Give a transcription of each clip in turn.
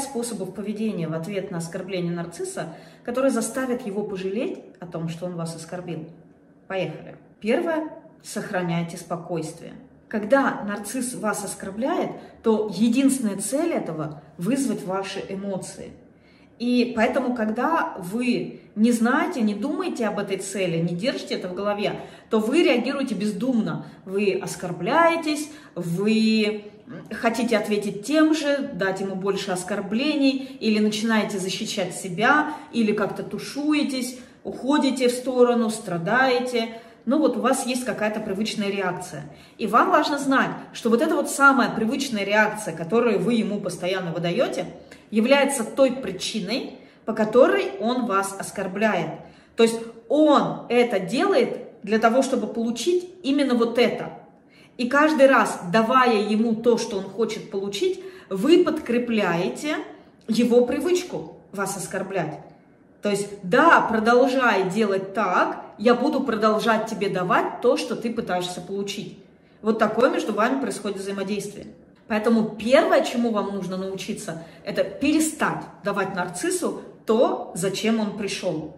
пять способов поведения в ответ на оскорбление нарцисса, которые заставят его пожалеть о том, что он вас оскорбил. Поехали. Первое. Сохраняйте спокойствие. Когда нарцисс вас оскорбляет, то единственная цель этого – вызвать ваши эмоции. И поэтому, когда вы не знаете, не думаете об этой цели, не держите это в голове, то вы реагируете бездумно. Вы оскорбляетесь, вы хотите ответить тем же, дать ему больше оскорблений, или начинаете защищать себя, или как-то тушуетесь, уходите в сторону, страдаете. Ну вот у вас есть какая-то привычная реакция. И вам важно знать, что вот эта вот самая привычная реакция, которую вы ему постоянно выдаете, является той причиной, по которой он вас оскорбляет. То есть он это делает для того, чтобы получить именно вот это. И каждый раз, давая ему то, что он хочет получить, вы подкрепляете его привычку вас оскорблять. То есть, да, продолжай делать так, я буду продолжать тебе давать то, что ты пытаешься получить. Вот такое между вами происходит взаимодействие. Поэтому первое, чему вам нужно научиться, это перестать давать нарциссу то, зачем он пришел.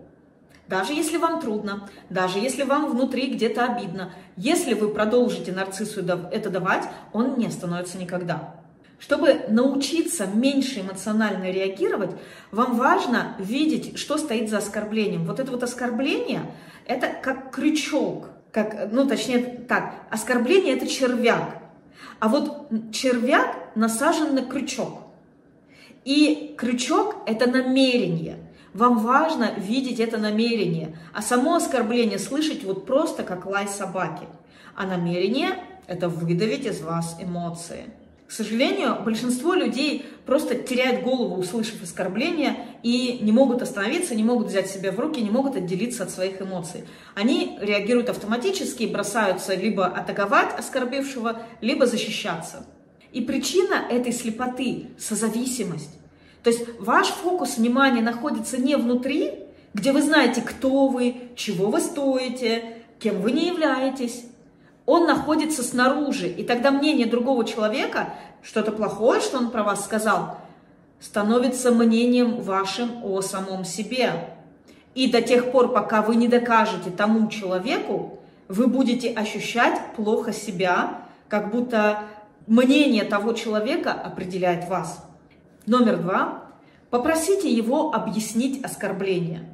Даже если вам трудно, даже если вам внутри где-то обидно, если вы продолжите нарциссу это давать, он не остановится никогда. Чтобы научиться меньше эмоционально реагировать, вам важно видеть, что стоит за оскорблением. Вот это вот оскорбление, это как крючок, как, ну точнее так, оскорбление это червяк, а вот червяк насажен на крючок. И крючок это намерение. Вам важно видеть это намерение, а само оскорбление слышать вот просто как лай собаки. А намерение – это выдавить из вас эмоции. К сожалению, большинство людей просто теряют голову, услышав оскорбление, и не могут остановиться, не могут взять себя в руки, не могут отделиться от своих эмоций. Они реагируют автоматически, бросаются либо атаковать оскорбившего, либо защищаться. И причина этой слепоты – созависимость. То есть ваш фокус внимания находится не внутри, где вы знаете, кто вы, чего вы стоите, кем вы не являетесь. Он находится снаружи, и тогда мнение другого человека, что-то плохое, что он про вас сказал, становится мнением вашим о самом себе. И до тех пор, пока вы не докажете тому человеку, вы будете ощущать плохо себя, как будто мнение того человека определяет вас. Номер два. Попросите его объяснить оскорбление.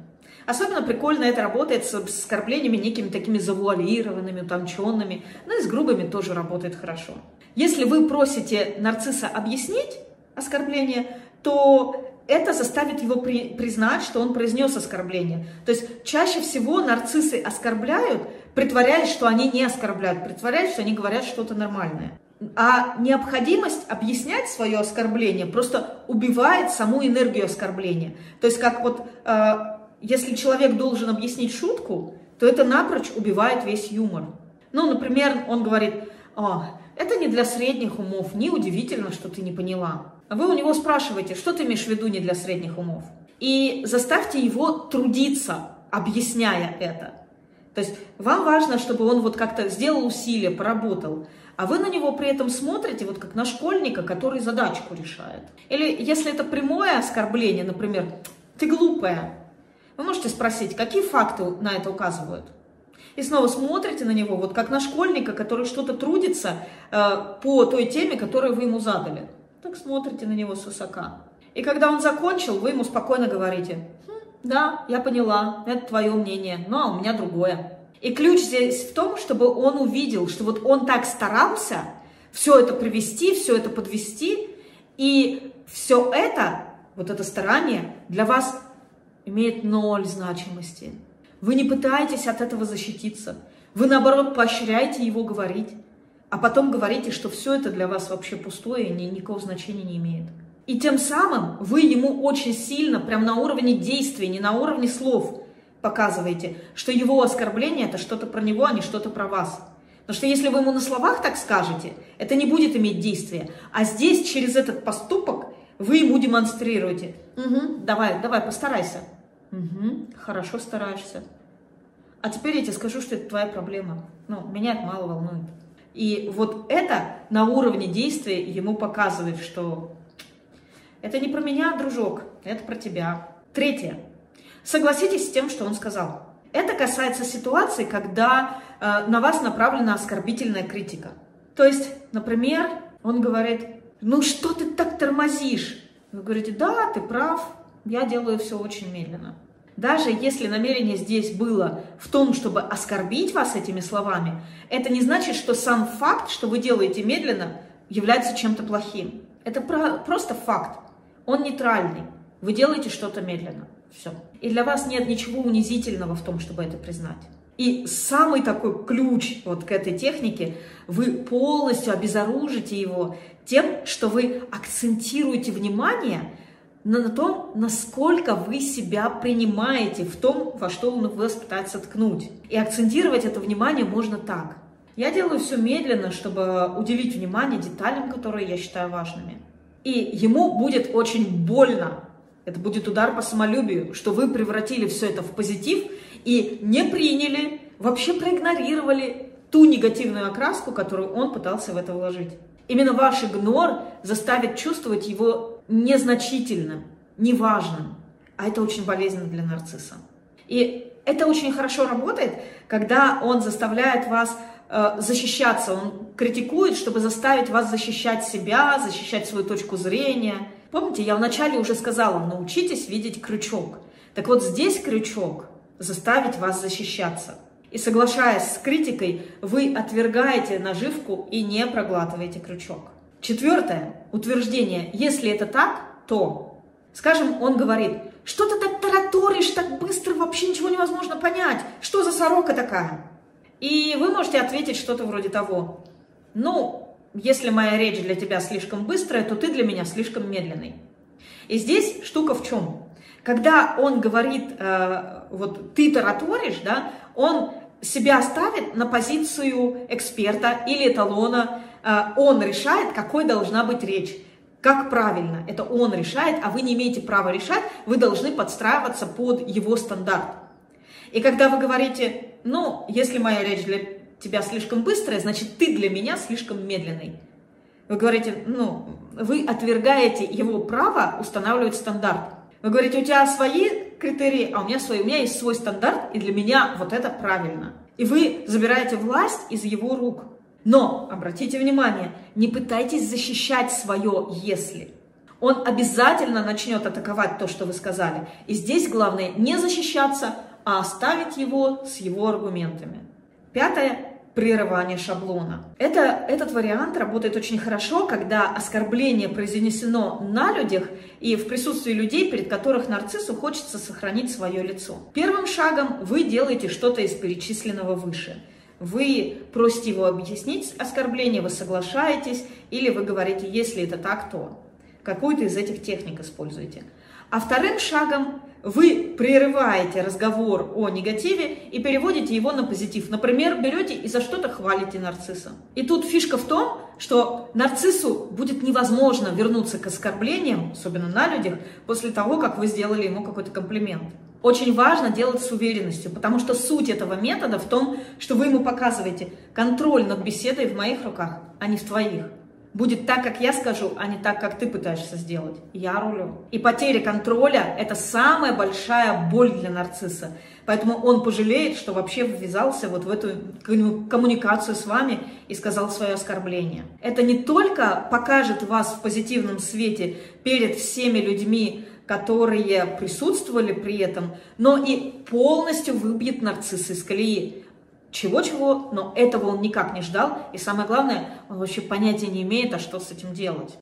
Особенно прикольно это работает с оскорблениями некими такими завуалированными, утонченными, но и с грубыми тоже работает хорошо. Если вы просите нарцисса объяснить оскорбление, то это заставит его при, признать, что он произнес оскорбление. То есть чаще всего нарциссы оскорбляют, притворяясь, что они не оскорбляют, притворяясь, что они говорят что-то нормальное. А необходимость объяснять свое оскорбление просто убивает саму энергию оскорбления. То есть как вот, э, если человек должен объяснить шутку, то это напрочь убивает весь юмор. Ну, например, он говорит, а, это не для средних умов, неудивительно, что ты не поняла. Вы у него спрашиваете, что ты имеешь в виду не для средних умов? И заставьте его трудиться, объясняя это. То есть вам важно, чтобы он вот как-то сделал усилие, поработал а вы на него при этом смотрите вот как на школьника, который задачку решает. Или если это прямое оскорбление, например, «ты глупая», вы можете спросить, какие факты на это указывают? И снова смотрите на него, вот как на школьника, который что-то трудится э, по той теме, которую вы ему задали. Так смотрите на него с высока. И когда он закончил, вы ему спокойно говорите, хм, да, я поняла, это твое мнение, а у меня другое. И ключ здесь в том, чтобы он увидел, что вот он так старался все это привести, все это подвести, и все это, вот это старание для вас имеет ноль значимости. Вы не пытаетесь от этого защититься. Вы, наоборот, поощряете его говорить, а потом говорите, что все это для вас вообще пустое и никакого значения не имеет. И тем самым вы ему очень сильно, прям на уровне действий, не на уровне слов, показываете, что его оскорбление это что-то про него, а не что-то про вас. Потому что если вы ему на словах так скажете, это не будет иметь действия. А здесь через этот поступок вы ему демонстрируете. Угу, давай, давай, постарайся. Угу, хорошо стараешься. А теперь я тебе скажу, что это твоя проблема. Ну, меня это мало волнует. И вот это на уровне действия ему показывает, что Это не про меня, дружок, это про тебя. Третье. Согласитесь с тем, что он сказал. Это касается ситуации, когда э, на вас направлена оскорбительная критика. То есть, например, он говорит, ну что ты так тормозишь? Вы говорите, да, ты прав, я делаю все очень медленно. Даже если намерение здесь было в том, чтобы оскорбить вас этими словами, это не значит, что сам факт, что вы делаете медленно, является чем-то плохим. Это про, просто факт. Он нейтральный. Вы делаете что-то медленно. Все. И для вас нет ничего унизительного в том, чтобы это признать. И самый такой ключ вот к этой технике, вы полностью обезоружите его тем, что вы акцентируете внимание на том, насколько вы себя принимаете в том, во что он вас пытается ткнуть. И акцентировать это внимание можно так. Я делаю все медленно, чтобы уделить внимание деталям, которые я считаю важными. И ему будет очень больно это будет удар по самолюбию, что вы превратили все это в позитив и не приняли, вообще проигнорировали ту негативную окраску, которую он пытался в это вложить. Именно ваш игнор заставит чувствовать его незначительным, неважным. А это очень болезненно для нарцисса. И это очень хорошо работает, когда он заставляет вас защищаться, он критикует, чтобы заставить вас защищать себя, защищать свою точку зрения – Помните, я вначале уже сказала, научитесь видеть крючок. Так вот здесь крючок заставить вас защищаться. И соглашаясь с критикой, вы отвергаете наживку и не проглатываете крючок. Четвертое утверждение. Если это так, то, скажем, он говорит, что ты так тараторишь, так быстро, вообще ничего невозможно понять. Что за сорока такая? И вы можете ответить что-то вроде того. Ну, если моя речь для тебя слишком быстрая, то ты для меня слишком медленный. И здесь штука в чем? Когда он говорит, э, вот ты тараторишь, да, он себя ставит на позицию эксперта или эталона, э, он решает, какой должна быть речь. Как правильно, это он решает, а вы не имеете права решать, вы должны подстраиваться под его стандарт. И когда вы говорите, ну, если моя речь для тебя слишком быстрая, значит, ты для меня слишком медленный. Вы говорите, ну, вы отвергаете его право устанавливать стандарт. Вы говорите, у тебя свои критерии, а у меня свои. У меня есть свой стандарт, и для меня вот это правильно. И вы забираете власть из его рук. Но, обратите внимание, не пытайтесь защищать свое «если». Он обязательно начнет атаковать то, что вы сказали. И здесь главное не защищаться, а оставить его с его аргументами. Пятое прерывание шаблона. Это, этот вариант работает очень хорошо, когда оскорбление произнесено на людях и в присутствии людей, перед которых нарциссу хочется сохранить свое лицо. Первым шагом вы делаете что-то из перечисленного выше. Вы просите его объяснить оскорбление, вы соглашаетесь, или вы говорите, если это так, то какую-то из этих техник используете. А вторым шагом вы прерываете разговор о негативе и переводите его на позитив. Например, берете и за что-то хвалите нарцисса. И тут фишка в том, что нарциссу будет невозможно вернуться к оскорблениям, особенно на людях, после того, как вы сделали ему какой-то комплимент. Очень важно делать с уверенностью, потому что суть этого метода в том, что вы ему показываете контроль над беседой в моих руках, а не в твоих будет так, как я скажу, а не так, как ты пытаешься сделать. Я рулю. И потеря контроля – это самая большая боль для нарцисса. Поэтому он пожалеет, что вообще ввязался вот в эту коммуникацию с вами и сказал свое оскорбление. Это не только покажет вас в позитивном свете перед всеми людьми, которые присутствовали при этом, но и полностью выбьет нарцисса из колеи. Чего-чего, но этого он никак не ждал. И самое главное, он вообще понятия не имеет, а что с этим делать.